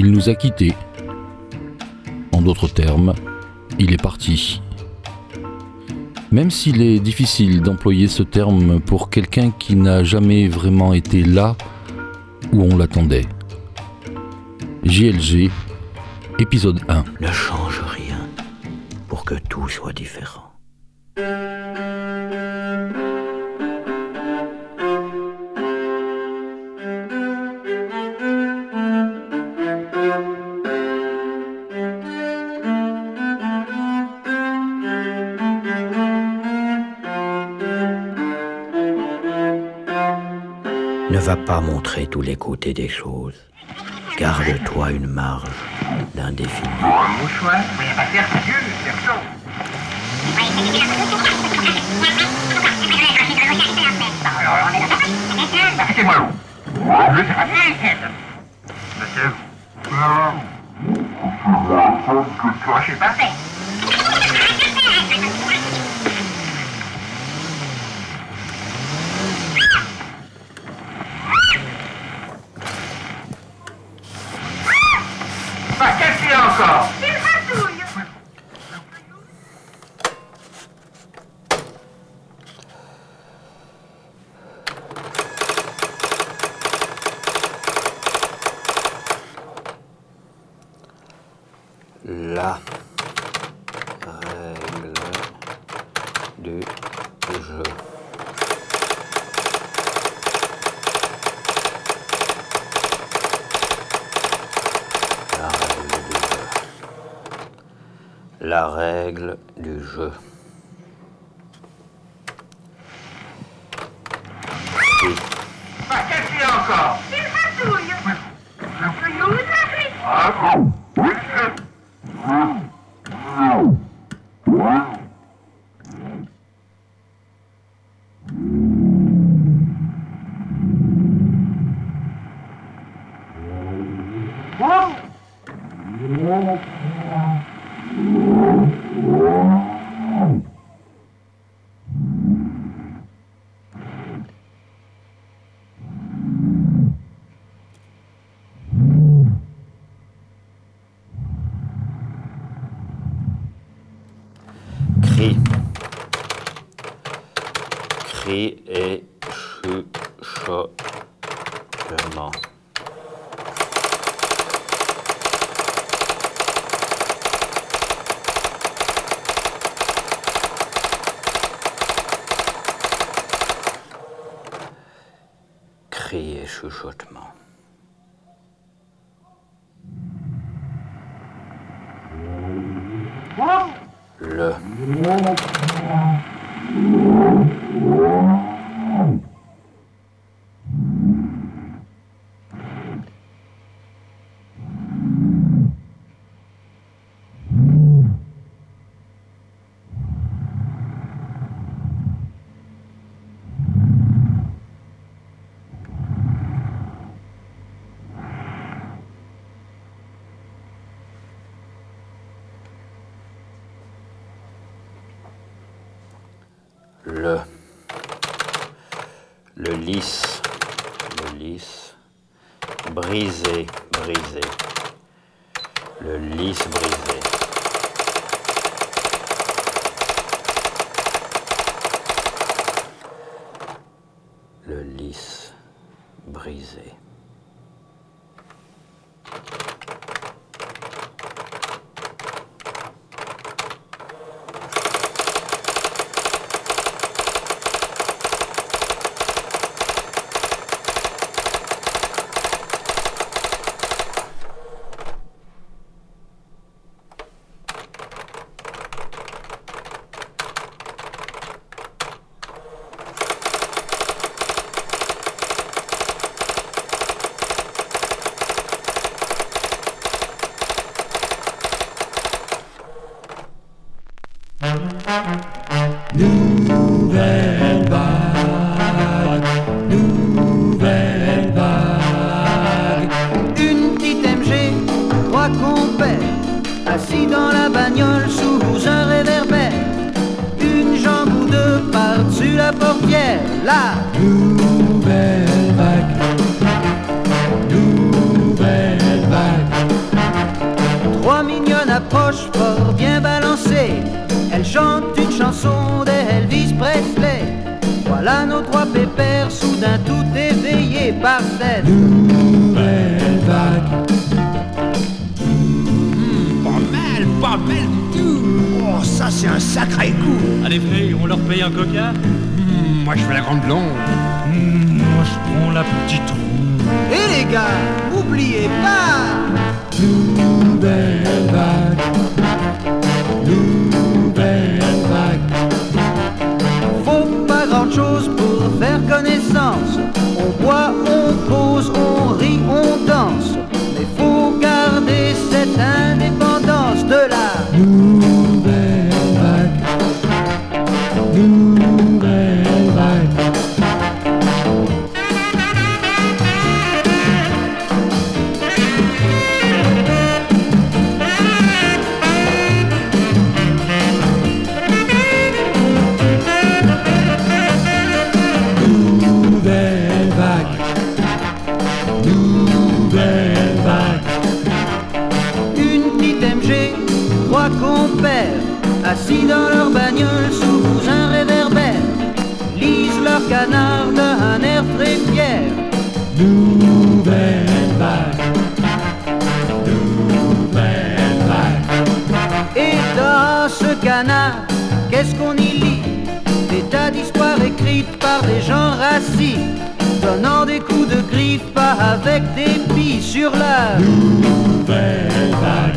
Il nous a quittés. En d'autres termes, il est parti. Même s'il est difficile d'employer ce terme pour quelqu'un qui n'a jamais vraiment été là où on l'attendait. JLG, épisode 1. Ne change rien pour que tout soit différent. Va pas montrer tous les côtés des choses. Garde-toi une marge d'indéfini bah c'est Dieu, perso. Bah, c'est moi l'eau. Je sais pas Monsieur. Toi, je sais pas. Bah, qu'est-ce qu'il y a encore La règle du jeu. La règle du jeu. Règle du jeu. Le. Là. Nouvelle vague, nouvelle vague. Trois mignonnes approchent fort bien balancées. Elles chantent une chanson d'Elvis Presley. Voilà nos trois pépères, soudain tout éveillés par cette Nouvelle vague, Pas mal, pas mal du tout. Oh, ça c'est un sacré coup. Allez, Fré, on leur paye un coca? Hmm, moi je veux la grande blonde. Moi, je prends la petite ronde. Et les gars, oubliez pas nouvelle vague, nouvelle vague. Faut pas grand chose gens rassis, donnant des coups de griffe pas avec des billes sur la Nouvelle vague,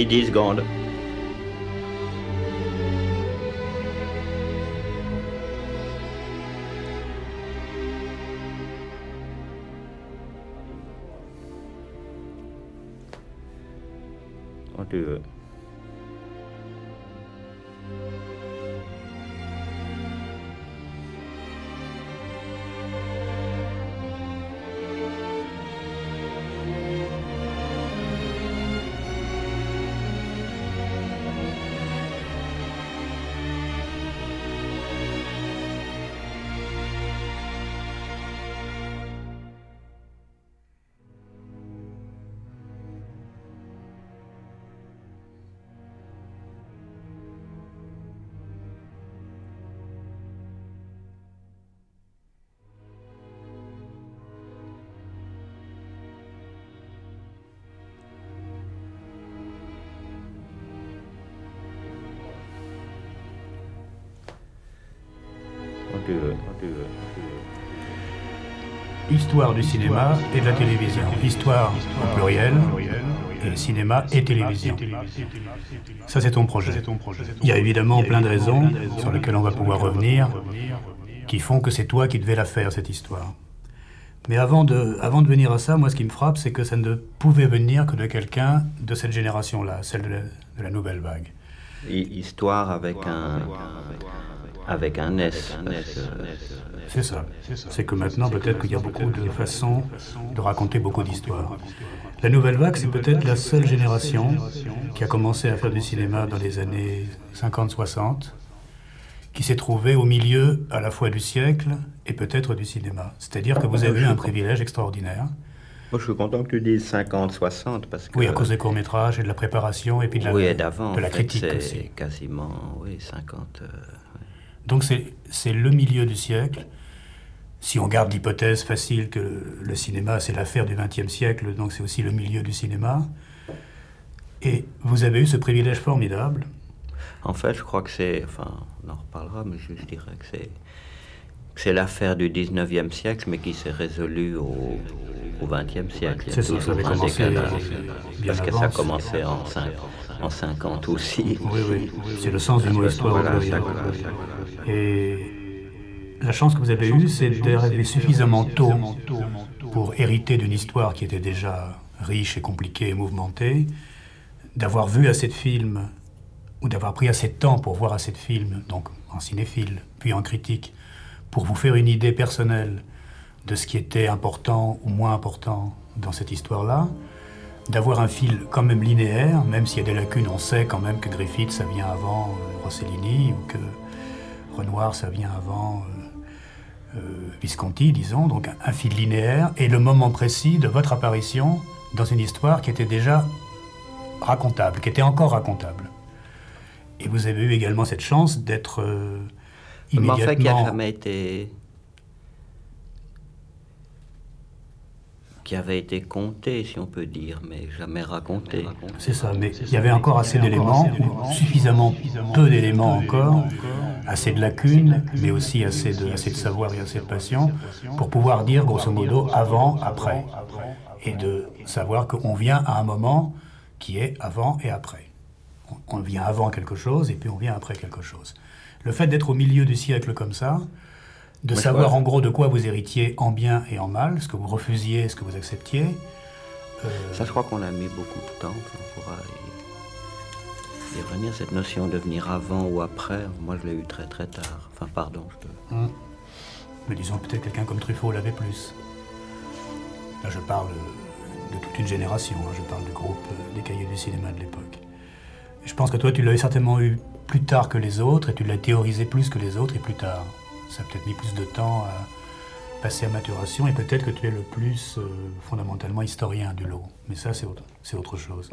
Tu dis 10 Histoire du cinéma et de la télévision. Histoire au pluriel, et cinéma et télévision. Ça, c'est ton projet. Il y a évidemment plein de raisons sur lesquelles on va pouvoir revenir qui font que c'est toi qui devais la faire, cette histoire. Mais avant de, avant de venir à ça, moi, ce qui me frappe, c'est que ça ne pouvait venir que de quelqu'un de cette génération-là, celle de la, de la nouvelle vague. Hi- Histoire avec un. Avec un S. parce que- C'est ça. C'est que maintenant, peut-être qu'il y a beaucoup de façons de raconter beaucoup d'histoires. La nouvelle vague, c'est peut-être la seule génération qui a commencé à faire du cinéma dans les années 50-60, qui s'est trouvée au milieu à la fois du siècle et peut-être du cinéma. C'est-à-dire que vous avez eu un privilège extraordinaire. Moi, je suis content que tu dises 50-60 parce que. Oui, à cause des courts-métrages et de la préparation et puis de la, Oui, et d'avant. de la en fait, critique c'est aussi. quasiment, oui, 50. euh, Donc c'est le milieu du siècle. Si on garde l'hypothèse facile que le cinéma, c'est l'affaire du XXe siècle, donc c'est aussi le milieu du cinéma. Et vous avez eu ce privilège formidable. En fait, je crois que c'est. Enfin, on en reparlera, mais je, je dirais que c'est. C'est l'affaire du 19e siècle, mais qui s'est résolue au, au 20e siècle. C'est ça, ça avait commencé bien Parce que ça a commencé en, cinq- en 50 aussi. Oui, oui, c'est le sens du mot histoire. Et la chance que vous avez eue, c'est d'arriver suffisamment tôt pour hériter d'une histoire qui était déjà riche et compliquée et mouvementée, d'avoir vu assez de films, ou d'avoir pris assez de temps pour voir assez de films, donc en cinéphile, puis en critique, pour vous faire une idée personnelle de ce qui était important ou moins important dans cette histoire-là, d'avoir un fil quand même linéaire, même s'il y a des lacunes, on sait quand même que Griffith, ça vient avant euh, Rossellini, ou que Renoir, ça vient avant euh, euh, Visconti, disons, donc un, fil linéaire, et le moment précis de votre apparition dans une histoire qui était déjà racontable, qui était encore racontable. Et vous avez eu également cette chance d'être euh, immédiatement... jamais été. Qui avait été compté, si on peut dire, mais jamais raconté. C'est ça, mais il y avait encore assez d'éléments, ou suffisamment peu d'éléments encore, assez de lacunes, mais aussi assez de, assez de savoir et assez de passion, pour pouvoir dire grosso modo avant, après. Et de savoir qu'on vient à un moment qui est avant et après. On- On vient avant quelque chose et puis on vient après quelque chose. Le fait d'être au milieu du siècle comme ça, de savoir en gros de quoi vous héritiez en bien et en mal, ce que vous refusiez, ce que vous acceptiez, euh, Ça, je crois qu'on a mis beaucoup de temps. On pourra y, y revenir. Cette notion de venir avant ou après, moi, je l'ai eu très très tard. Enfin, pardon. Je. Hum. Mais disons peut-être quelqu'un comme Truffaut l'avait plus. Là, je parle de toute une génération. hein. Je parle du groupe euh, des cahiers du cinéma de l'époque. Je pense que toi, tu l'avais certainement eu plus tard que les autres et tu l'as théorisé plus que les autres et plus tard. Ça a peut-être mis plus de temps à passer à maturation et peut-être que tu es le plus euh, fondamentalement historien du lot. Mais ça, c'est autre, c'est autre chose.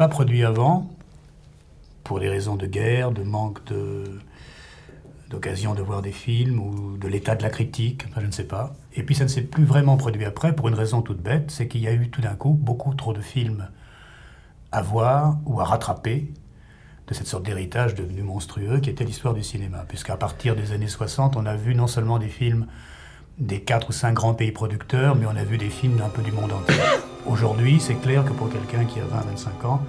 Pas produit avant, pour des raisons de guerre, de manque de, d'occasion de voir des films ou de l'état de la critique, je ne sais pas. Et puis ça ne s'est plus vraiment produit après pour une raison toute bête, c'est qu'il y a eu tout d'un coup beaucoup trop de films à voir ou à rattraper de cette sorte d'héritage devenu monstrueux qui était l'histoire du cinéma. Puisqu'à partir des années 60, on a vu non seulement des films des quatre ou cinq grands pays producteurs, mais on a vu des films d'un peu du monde entier. Aujourd'hui, c'est clair que pour quelqu'un qui a 20-25 ans,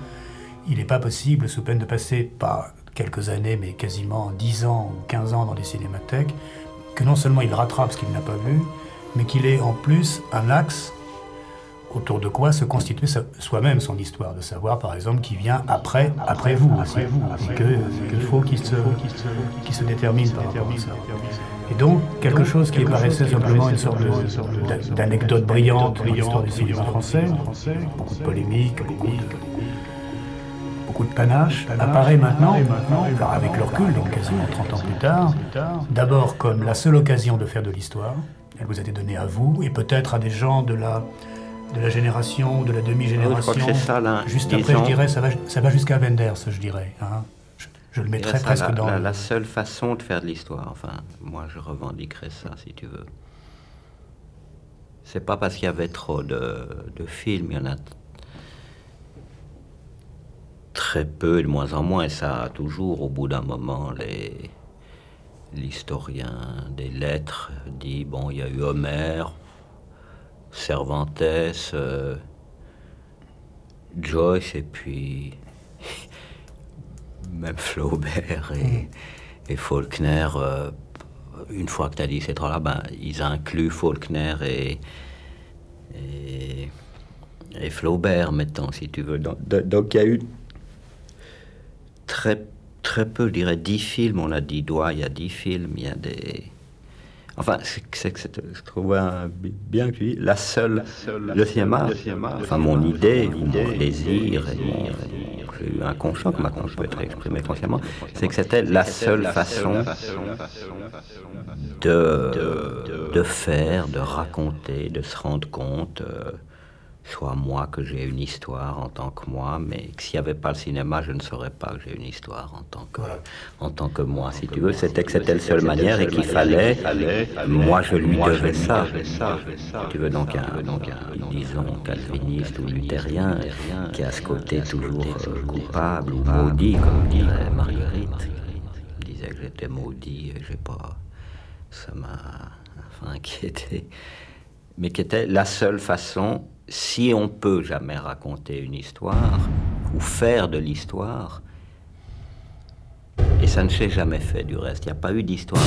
il n'est pas possible, sous peine de passer pas quelques années, mais quasiment 10 ans ou 15 ans dans les cinémathèques, que non seulement il rattrape ce qu'il n'a pas vu, mais qu'il ait en plus un axe autour de quoi se constituer soi-même son histoire, de savoir par exemple qui vient après, après vous aussi, et qu'il faut qu'il se, détermine par rapport à ça. Et donc, quelque chose qui paraissait simplement une sorte d'anecdote brillante de l'histoire du cinéma français, beaucoup de polémiques, beaucoup de, beaucoup de panache, apparaît maintenant, alors avec le recul, donc quasiment 30 ans plus tard, d'abord comme la seule occasion de faire de l'histoire. Elle vous a été donnée à vous et peut-être à des gens de la, de la génération, de la demi-génération. Juste après, je dirais, ça va, ça va jusqu'à Wenders, je dirais. Hein. Je, le mettrais presque la, dans. La, la, seule façon de faire de l'histoire, enfin, moi je revendiquerais ça si tu veux. C'est pas parce qu'il y avait trop de, de films, il y en a très peu, de moins en moins, et ça a toujours, au bout d'un moment, les l'historien des lettres dit bon, il y a eu Homère, Cervantes, euh, Joyce, et puis même Flaubert et, et Faulkner. Euh, une fois que tu as dit ces trois-là, ben, ils incluent Faulkner et, et, et Flaubert, mettons, si tu veux. Donc, donc il y a eu très, très peu, je dirais, dix films. On a dit doigts, il y a dix films, il y a des. Enfin, c'est que je trouve bien que tu dis, la seule, le, cinéma, enfin mon idée, mon désir, et mon, inconscient, comme maintenant je peux être exprimé consciemment, c'est que c'était la seule façon de, de faire, de raconter, de se rendre compte. Soit moi que j'ai une histoire en tant que moi, mais s'il n'y avait pas le cinéma, je ne saurais pas que j'ai une histoire en tant que, en tant que moi, si tu veux. C'était que c'était la seule manière et qu'il fallait, moi je lui devais ça. Tu veux donc un, donc un, disons, calviniste ou luthérien qui a ce côté toujours euh, coupable ou maudit, comme dirait Marguerite. Disait que j'étais maudit et j'ai pas. Ça m'a enfin, inquiété. Mais qui était la seule façon si on peut jamais raconter une histoire ou faire de l'histoire, et ça ne s'est jamais fait du reste, il n'y a pas eu d'histoire.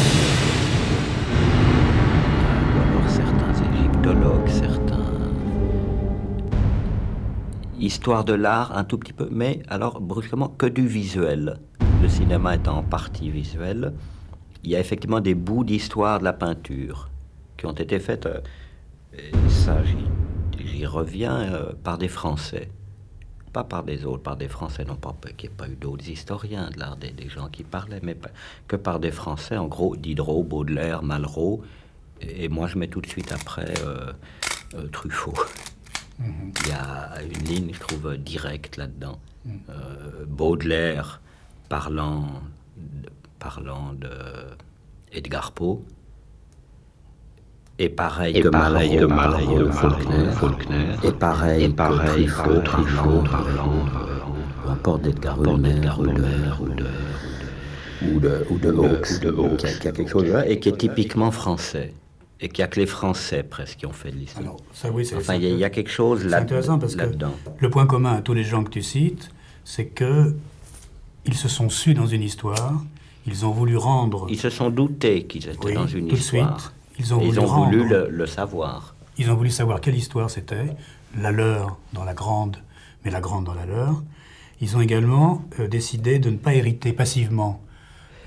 Alors certains égyptologues, certains. Histoire de l'art, un tout petit peu, mais alors brusquement que du visuel. Le cinéma étant en partie visuel, il y a effectivement des bouts d'histoire de la peinture qui ont été faites. Euh, ça, reviens euh, par des Français. Pas par des autres, par des Français, non pas qu'il n'y ait pas eu d'autres historiens de l'art, des, des, gens qui parlaient, mais que par des Français, en gros, Diderot, Baudelaire, Malraux, et, moi je mets tout de suite après euh, euh, Truffaut. Mhm. Il y a une ligne, je trouve, directe là-dedans. Mhm. Baudelaire parlant, parlant de Edgar Poe, et pareil que pareil Malraux, Faulkner, Faulkner, et pareil, et pareil Truffaut, peu importe d'Edgar Ulmer, ou de ou de ou de Hawks, qui a quelque chose là et qui est typiquement français. Et qui a que les Français presque qui ont fait de l'histoire. Oui, enfin, il y, y, a quelque chose là, intéressant parce que le point commun à tous les gens que tu cites, c'est que ils se sont su dans une histoire, ils ont voulu rendre. Ils se sont doutés qu'ils étaient oui, dans une tout histoire. De suite. Ils ont, ils voulu, ont voulu le, le, savoir. Ils ont voulu savoir quelle histoire c'était, la leur dans la grande, mais la grande dans la leur. Ils ont également euh, décidé de ne pas hériter passivement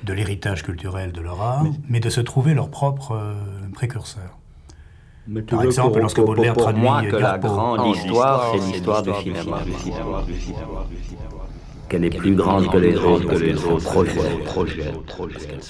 de l'héritage culturel de leur art, mais, mais, de se trouver leur propre euh, précurseur. Mais Par exemple, pour, lorsque pour, Baudelaire pour, traduit moi que la grande histoire, c'est l'histoire du cinéma. Qu'elle est plus grande que les autres, que les autres projette, projette, parce qu'elle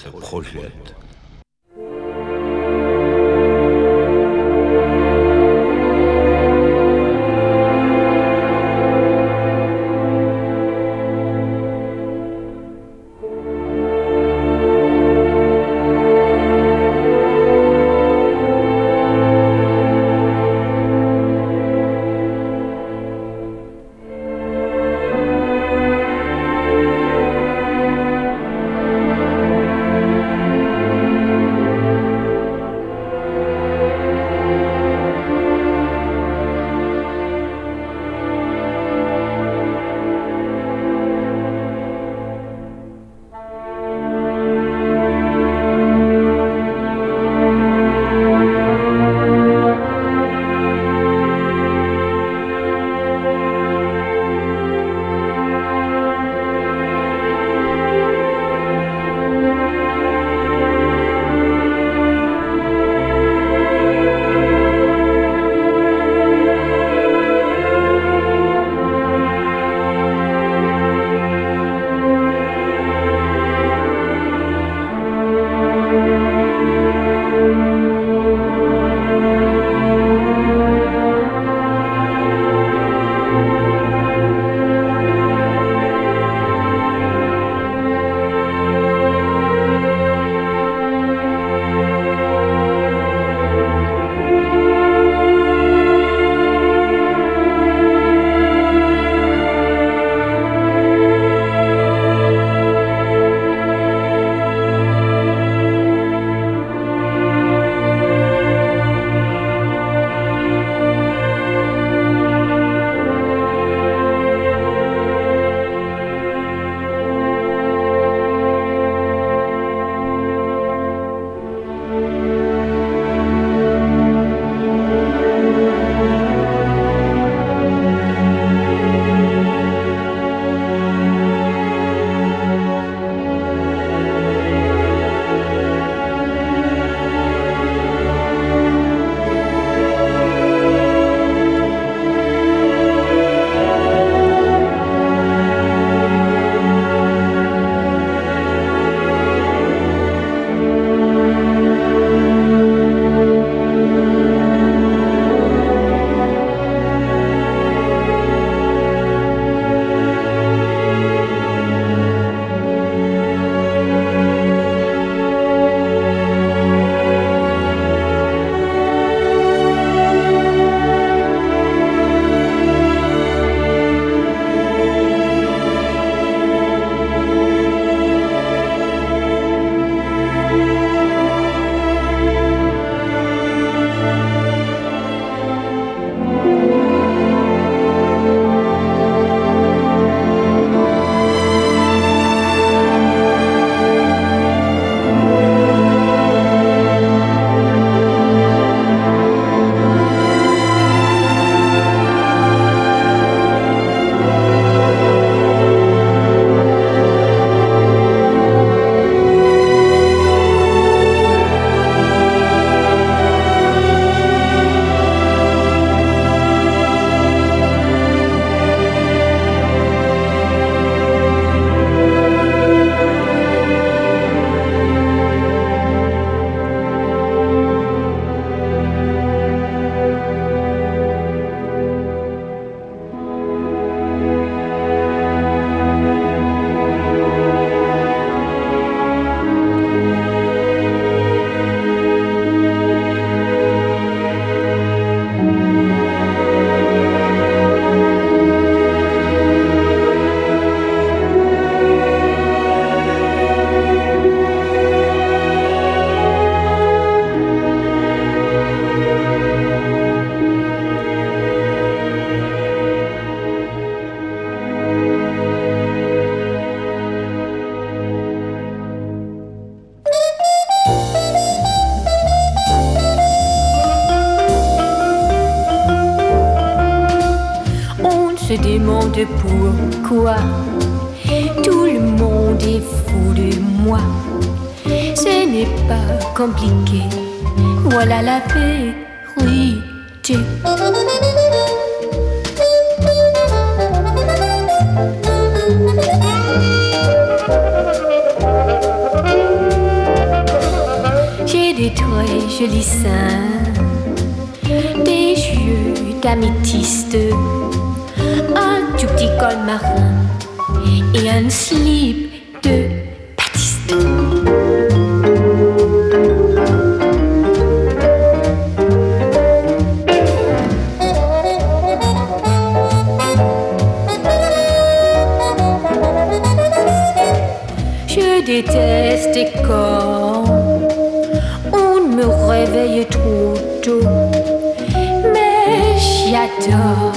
mais j'adore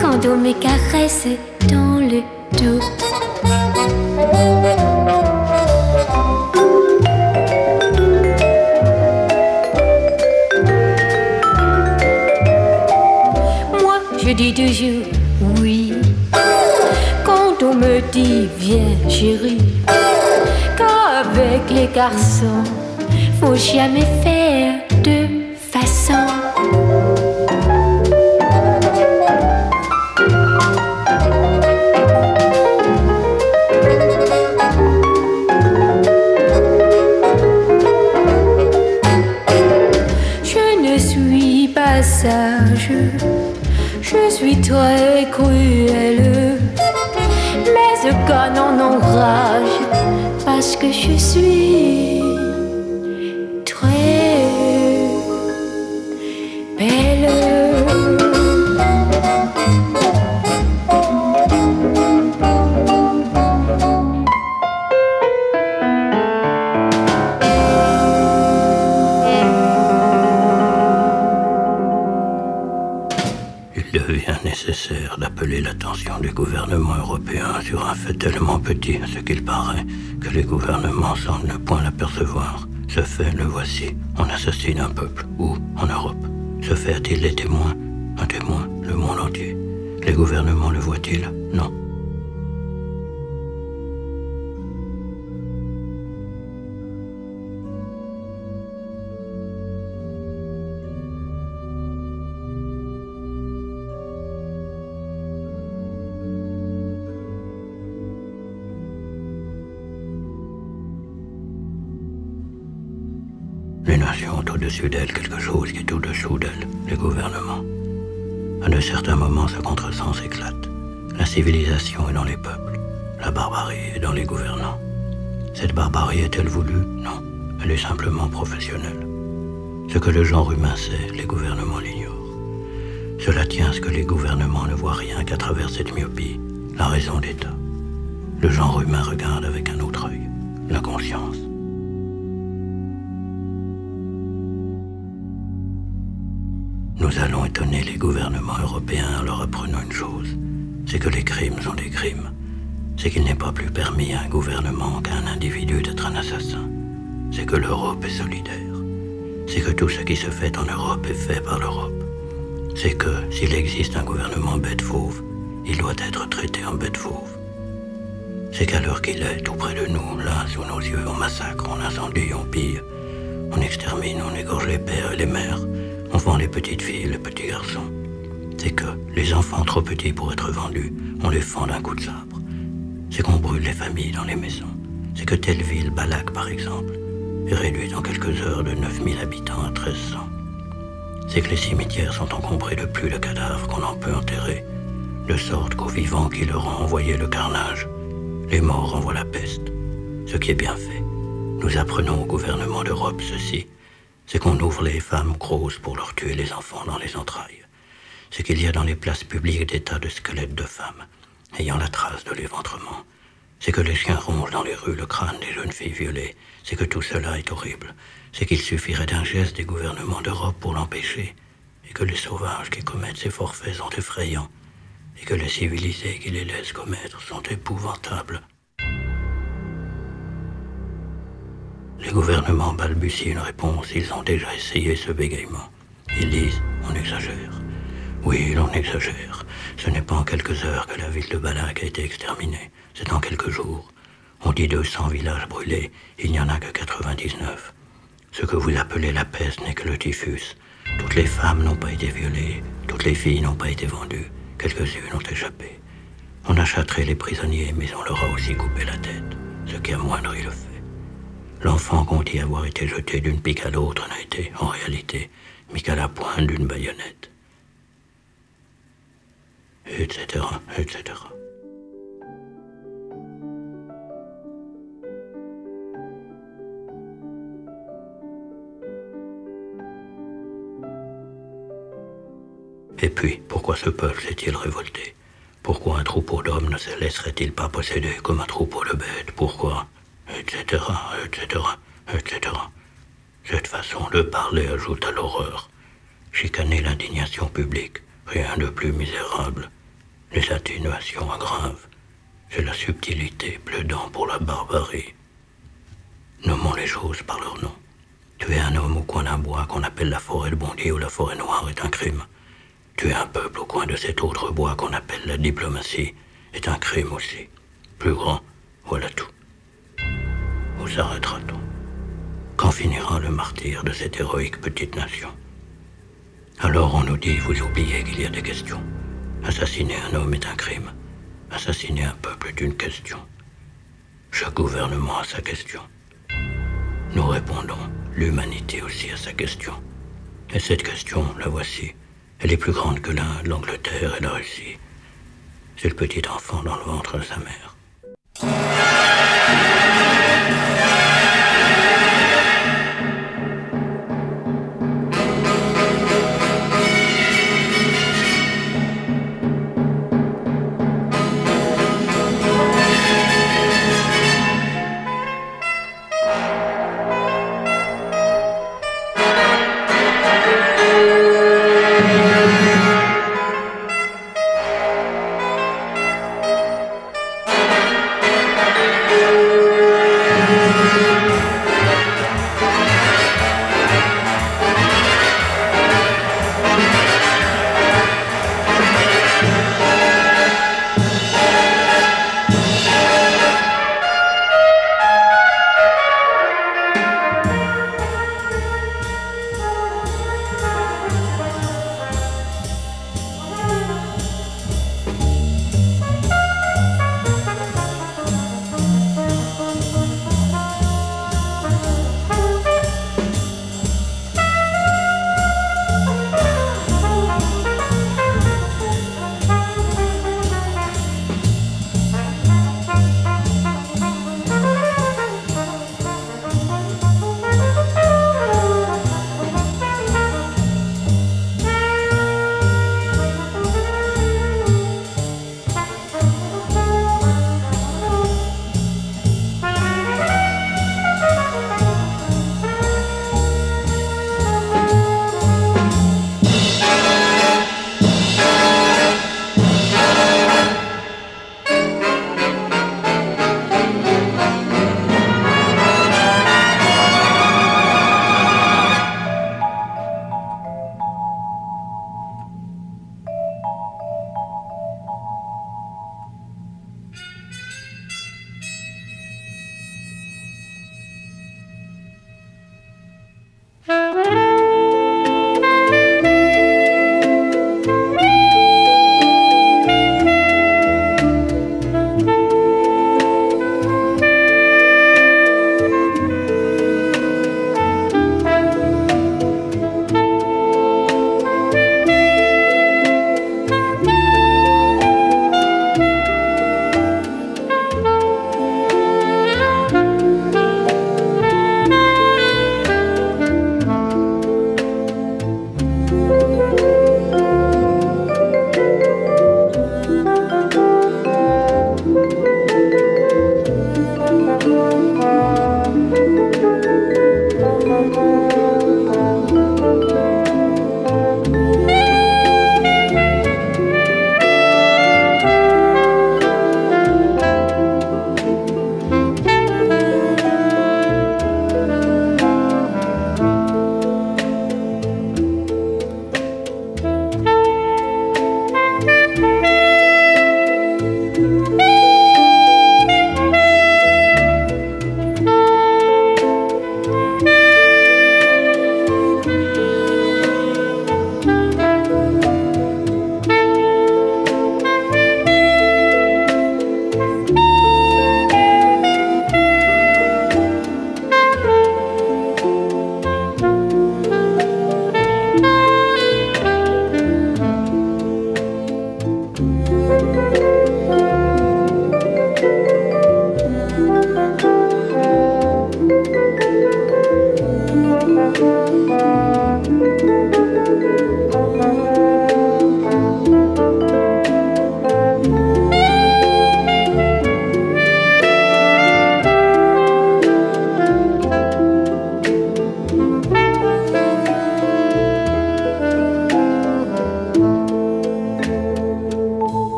quand on me caresse dans le dos. Moi, je dis toujours oui quand on me dit viens chérie. Qu'avec les garçons, faut jamais faire de je ne suis pas sage, je suis très cruelle. Mais ce canon en enrage parce que je suis l'attention du gouvernement européen sur un fait tellement petit ce qu'il paraît que les gouvernements semblent ne point l'apercevoir. Ce fait, le voici. On assassine un peuple. Où En Europe. Ce fait a-t-il des témoins? Un témoin Le monde entier. Les gouvernements le voient-ils? Non. Au-dessus d'elles quelque chose qui est au-dessous d'elles, les gouvernements. À de certains moments, ce contresens éclate. La civilisation est dans les peuples, la barbarie est dans les gouvernants. Cette barbarie est-elle voulue? Non, elle est simplement professionnelle. Ce que le genre humain sait, les gouvernements l'ignorent. Cela tient à ce que les gouvernements ne voient rien qu'à travers cette myopie, la raison d'État. Le genre humain regarde avec un autre œil, la conscience. Les gouvernements européens en leur apprenant une chose, c'est que les crimes sont des crimes. C'est qu'il n'est pas plus permis à un gouvernement qu'à un individu d'être un assassin. C'est que l'Europe est solidaire. C'est que tout ce qui se fait en Europe est fait par l'Europe. C'est que s'il existe un gouvernement bête fauve, il doit être traité en bête fauve. C'est qu'à l'heure qu'il est, tout près de nous, là, sous nos yeux, on massacre, on incendie, on pille, on extermine, on égorge les pères et les mères, on vend les petites filles les petits garçons. C'est que les enfants trop petits pour être vendus, on les fend d'un coup de sabre. C'est qu'on brûle les familles dans les maisons. C'est que telle ville, Balak par exemple, est réduite en quelques heures de 9000 habitants à 1300. C'est que les cimetières sont encombrés de plus de cadavres qu'on en peut enterrer, de sorte qu'aux vivants qui leur ont envoyé le carnage, les morts envoient la peste. Ce qui est bien fait. Nous apprenons au gouvernement d'Europe ceci c'est qu'on ouvre les femmes grosses pour leur tuer les enfants dans les entrailles. C'est qu'il y a dans les places publiques des tas de squelettes de femmes, ayant la trace de l'éventrement. C'est que les chiens rongent dans les rues le crâne des jeunes filles violées. C'est que tout cela est horrible. C'est qu'il suffirait d'un geste des gouvernements d'Europe pour l'empêcher. Et que les sauvages qui commettent ces forfaits sont effrayants. Et que les civilisés qui les laissent commettre sont épouvantables. Les gouvernements balbutient une réponse, ils ont déjà essayé ce bégaiement. Ils disent on exagère. Oui, l'on exagère. Ce n'est pas en quelques heures que la ville de Balak a été exterminée, c'est en quelques jours. On dit 200 villages brûlés, il n'y en a que 99. Ce que vous appelez la peste n'est que le typhus. Toutes les femmes n'ont pas été violées, toutes les filles n'ont pas été vendues, quelques-unes ont échappé. On a châtré les prisonniers, mais on leur a aussi coupé la tête, ce qui amoindrit le fait. L'enfant qu'on dit avoir été jeté d'une pique à l'autre n'a été, en réalité, mis qu'à la pointe d'une baïonnette. Etc., etc. Et puis, pourquoi ce peuple s'est-il révolté? Pourquoi un troupeau d'hommes ne se laisserait-il pas posséder comme un troupeau de bêtes? Pourquoi? Etc., etc., etc. Cette façon de parler ajoute à l'horreur. Chicaner l'indignation publique, rien de plus misérable. Les atténuations aggravent. C'est la subtilité plaidant pour la barbarie. Nommons les choses par leur nom. Tuer un homme au coin d'un bois qu'on appelle la forêt de Bondy ou la forêt noire est un crime. Tuer un peuple au coin de cet autre bois qu'on appelle la diplomatie est un crime aussi. Plus grand, voilà tout. Où s'arrêtera-t-on Quand finira le martyr de cette héroïque petite nation Alors on nous dit, vous oubliez qu'il y a des questions. Assassiner un homme est un crime. Assassiner un peuple est une question. Chaque gouvernement a sa question. Nous répondons, l'humanité aussi a sa question. Et cette question, la voici. Elle est plus grande que l'Inde, l'Angleterre et la Russie. C'est le petit enfant dans le ventre de sa mère.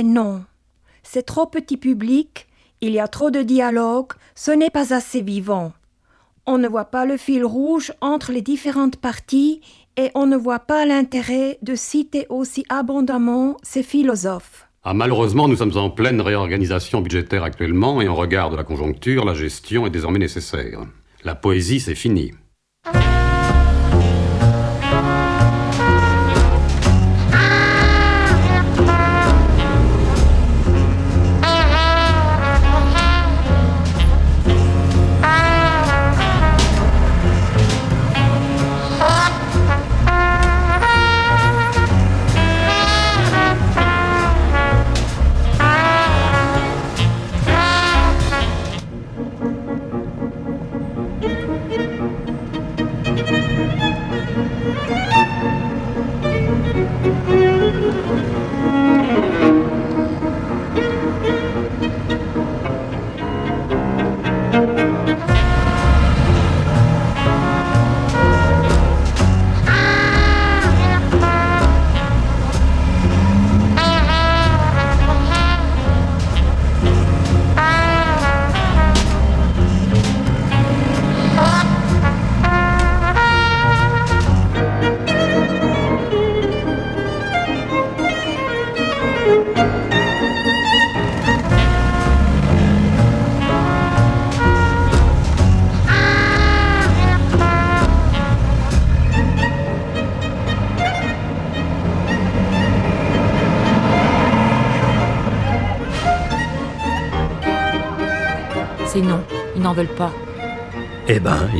C'est non. C'est trop petit public, il y a trop de dialogue, ce n'est pas assez vivant. On ne voit pas le fil rouge entre les différentes parties et on ne voit pas l'intérêt de citer aussi abondamment ces philosophes. Ah, malheureusement, nous sommes en pleine réorganisation budgétaire actuellement et en regard de la conjoncture, la gestion est désormais nécessaire. La poésie, c'est fini. Música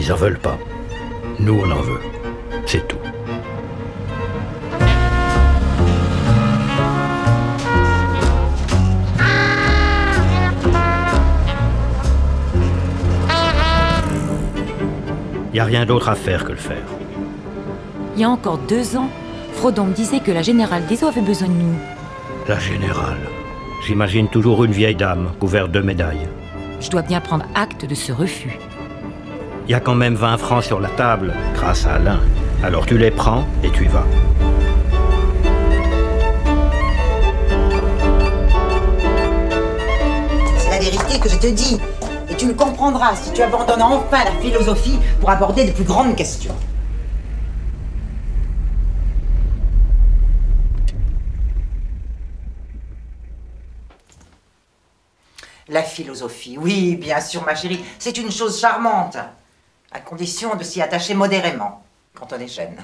ils en veulent pas. Nous, on en veut. C'est tout. Il n'y a rien d'autre à faire que le faire. Il y a encore deux ans, Frodon me disait que la générale des eaux avait besoin de nous. La générale. J'imagine toujours une vieille dame couverte de médailles. Je dois bien prendre acte de ce refus. Il y a quand même 20 francs sur la table, grâce à Alain. Alors tu les prends et tu y vas. C'est la vérité que je te dis. Et tu le comprendras si tu abandonnes enfin la philosophie pour aborder de plus grandes questions. La philosophie, oui, bien sûr, ma chérie, c'est une chose charmante, à condition de s'y attacher modérément quand on est jeune.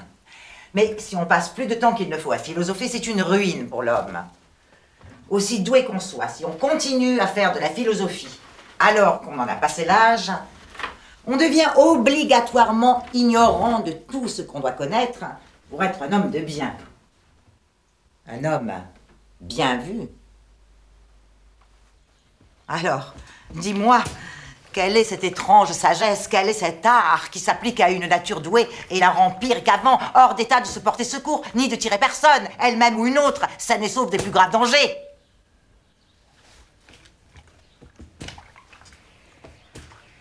Mais si on passe plus de temps qu'il ne faut à philosopher, c'est une ruine pour l'homme. Aussi doué qu'on soit, si on continue à faire de la philosophie alors qu'on en a passé l'âge, on devient obligatoirement ignorant de tout ce qu'on doit connaître pour être un homme de bien. Un homme bien vu. Alors, dis-moi, quelle est cette étrange sagesse, quel est cet art qui s'applique à une nature douée et la rend pire qu'avant, hors d'état de se porter secours, ni de tirer personne, elle-même ou une autre, saine et sauve des plus graves dangers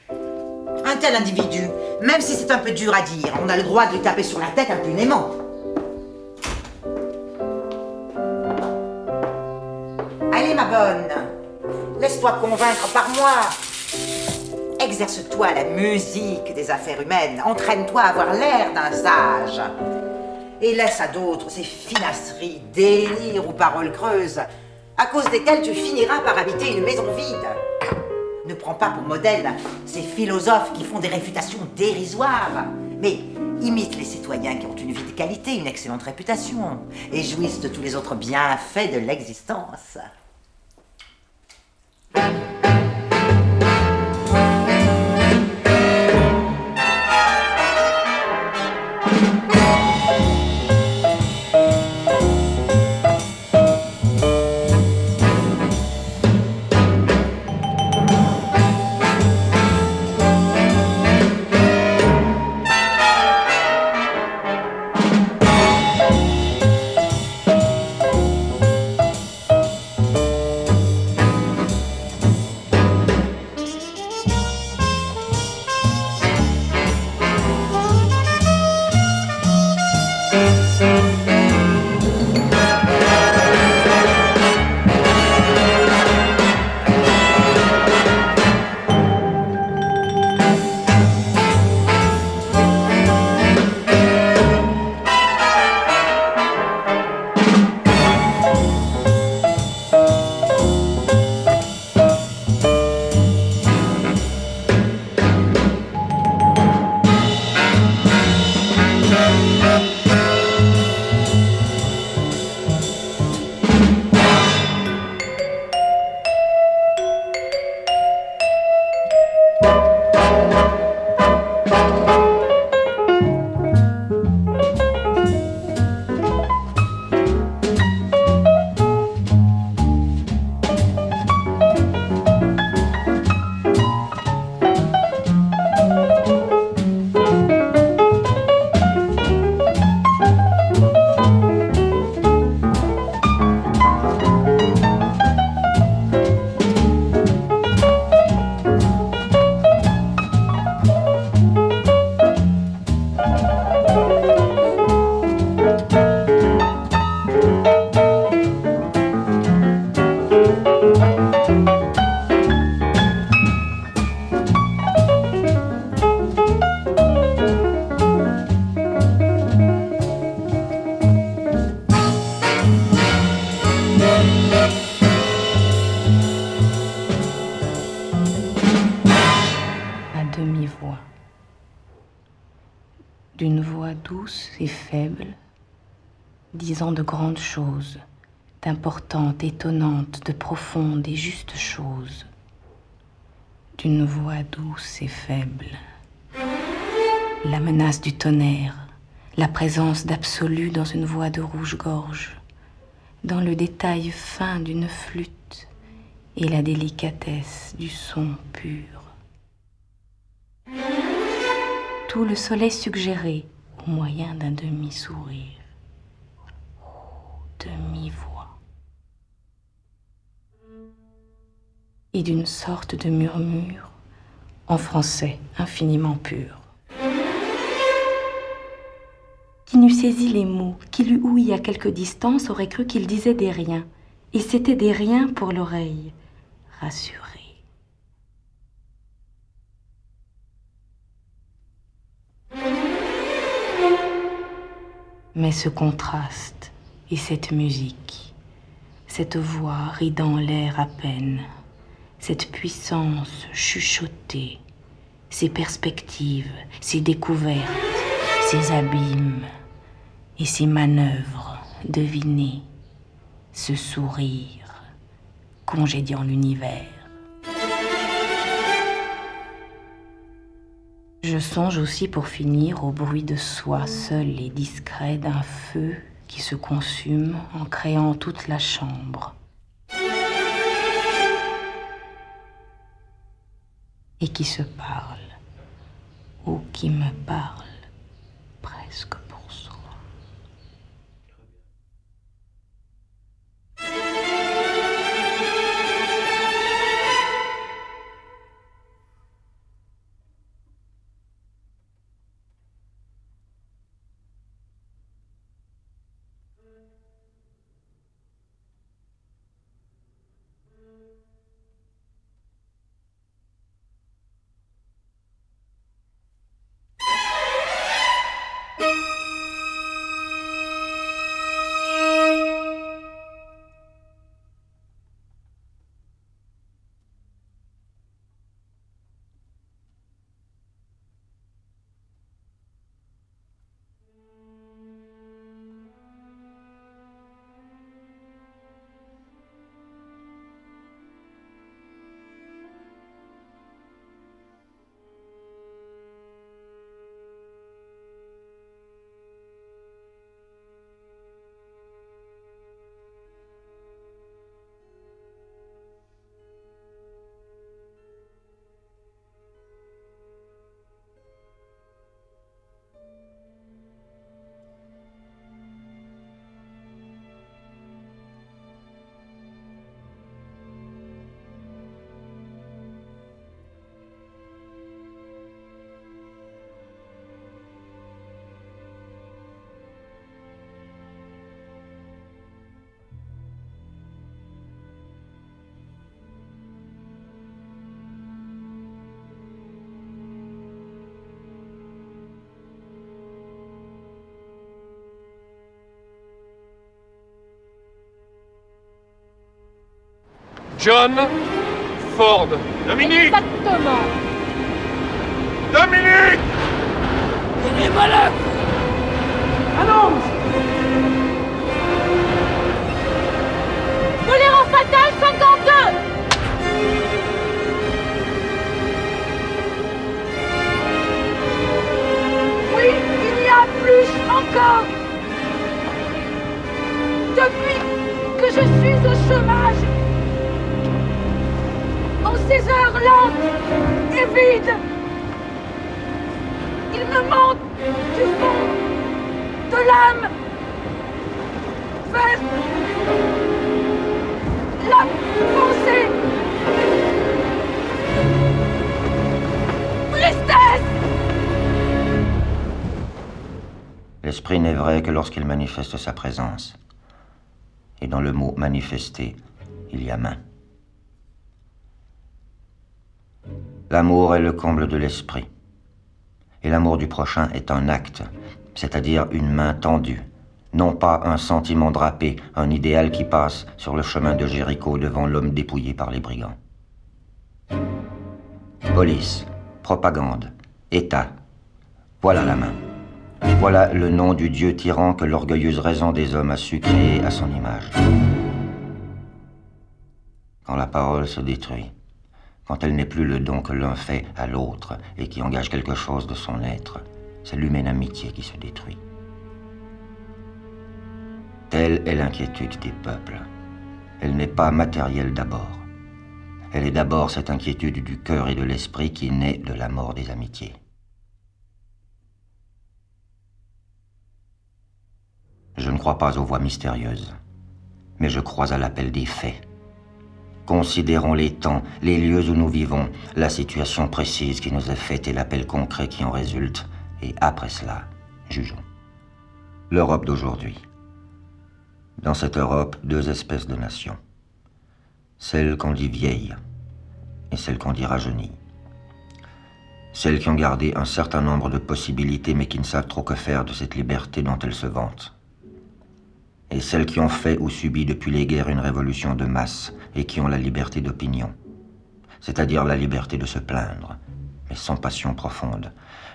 Un tel individu, même si c'est un peu dur à dire, on a le droit de lui taper sur la tête impunément. Allez, ma bonne, laisse-toi convaincre par moi. Exerce-toi la musique des affaires humaines. Entraîne-toi à avoir l'air d'un sage. Et laisse à d'autres ces finasseries, délires ou paroles creuses, à cause desquelles tu finiras par habiter une maison vide. Ne prends pas pour modèle ces philosophes qui font des réfutations dérisoires, mais imite les citoyens qui ont une vie de qualité, une excellente réputation, et jouissent de tous les autres bienfaits de l'existence. Douce et faible, disant de grandes choses, d'importantes, étonnantes, de profondes et justes choses. d'une voix douce et faible. La menace du tonnerre, la présence d'absolu dans une voix de rouge-gorge, dans le détail fin d'une flûte et la délicatesse du son pur. Tout le soleil suggéré moyen d'un demi-sourire, demi-voix, et d'une sorte de murmure en français infiniment pur qui n'eût saisi les mots, qui l'eût ouï à quelque distance, aurait cru qu'il disait des riens. Et c'était des riens pour l'oreille, rassurée. Mais ce contraste et cette musique, cette voix ridant l'air à peine, cette puissance chuchotée, ces perspectives, ces découvertes, ces abîmes et ces manœuvres devinées, ce sourire congédiant l'univers. Je songe aussi pour finir au bruit de soi seul et discret d'un feu qui se consume en créant toute la chambre. Et qui se parle, ou qui me parle presque John Ford. Dominique. Exactement. Dominique. Voilà Annonce Boléro fatal 52 Oui, il y a plus encore. Depuis que je suis au chômage, heures lentes et vides, il me manque du fond de l'âme vers la pensée. Tristesse L'esprit n'est vrai que lorsqu'il manifeste sa présence. Et dans le mot manifester, il y a main. L'amour est le comble de l'esprit. Et l'amour du prochain est un acte, c'est-à-dire une main tendue, non pas un sentiment drapé, un idéal qui passe sur le chemin de Jéricho devant l'homme dépouillé par les brigands. Police, propagande, État, voilà la main. Voilà le nom du Dieu tyran que l'orgueilleuse raison des hommes a su créer à son image. Quand la parole se détruit, quand elle n'est plus le don que l'un fait à l'autre et qui engage quelque chose de son être, c'est l'humaine amitié qui se détruit. Telle est l'inquiétude des peuples. Elle n'est pas matérielle d'abord. Elle est d'abord cette inquiétude du cœur et de l'esprit qui naît de la mort des amitiés. Je ne crois pas aux voix mystérieuses, mais je crois à l'appel des faits. Considérons les temps, les lieux où nous vivons, la situation précise qui nous est faite et l'appel concret qui en résulte, et après cela, jugeons. L'Europe d'aujourd'hui. Dans cette Europe, deux espèces de nations. Celle qu'on dit vieille et celle qu'on dit rajeunie. Celles qui ont gardé un certain nombre de possibilités mais qui ne savent trop que faire de cette liberté dont elles se vantent et celles qui ont fait ou subi depuis les guerres une révolution de masse et qui ont la liberté d'opinion, c'est-à-dire la liberté de se plaindre, mais sans passion profonde,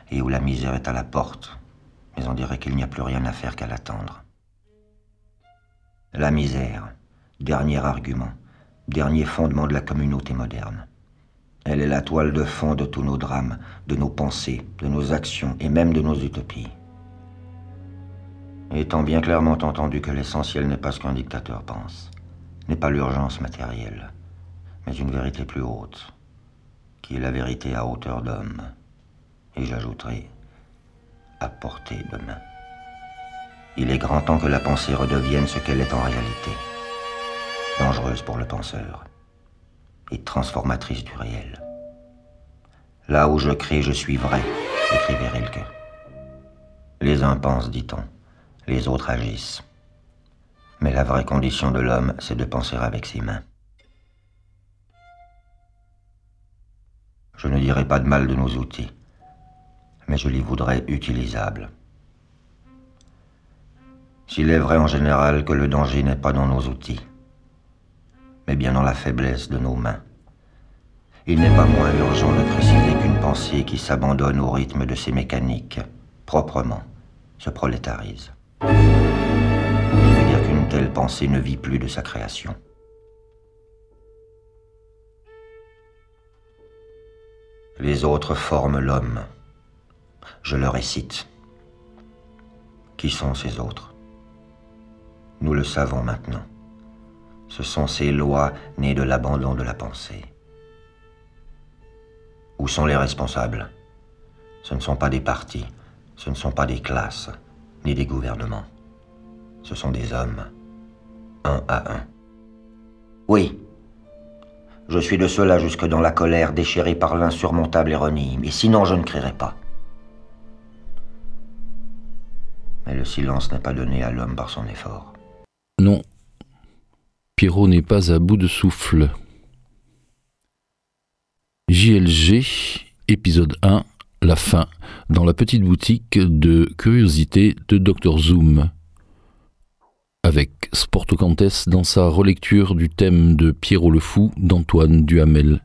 et où la misère est à la porte, mais on dirait qu'il n'y a plus rien à faire qu'à l'attendre. La misère, dernier argument, dernier fondement de la communauté moderne. Elle est la toile de fond de tous nos drames, de nos pensées, de nos actions et même de nos utopies étant bien clairement entendu que l'essentiel n'est pas ce qu'un dictateur pense, n'est pas l'urgence matérielle, mais une vérité plus haute, qui est la vérité à hauteur d'homme, et j'ajouterai, à portée de main. Il est grand temps que la pensée redevienne ce qu'elle est en réalité, dangereuse pour le penseur, et transformatrice du réel. Là où je crée, je suis vrai, écrivait Rilke. Les uns pensent, dit-on les autres agissent. Mais la vraie condition de l'homme, c'est de penser avec ses mains. Je ne dirai pas de mal de nos outils, mais je les voudrais utilisables. S'il est vrai en général que le danger n'est pas dans nos outils, mais bien dans la faiblesse de nos mains, il n'est pas moins urgent de préciser qu'une pensée qui s'abandonne au rythme de ses mécaniques, proprement, se prolétarise. Je veux dire qu'une telle pensée ne vit plus de sa création. Les autres forment l'homme. Je le récite. Qui sont ces autres? Nous le savons maintenant. Ce sont ces lois nées de l'abandon de la pensée. Où sont les responsables? Ce ne sont pas des partis, ce ne sont pas des classes, ni des gouvernements. Ce sont des hommes, un à un. Oui, je suis de ceux-là jusque dans la colère déchirée par l'insurmontable ironie, mais sinon je ne crierai pas. Mais le silence n'est pas donné à l'homme par son effort. Non, Pierrot n'est pas à bout de souffle. JLG, épisode 1, la fin, dans la petite boutique de curiosité de Dr Zoom. Avec Sportocantes dans sa relecture du thème de Pierrot le Fou d'Antoine Duhamel.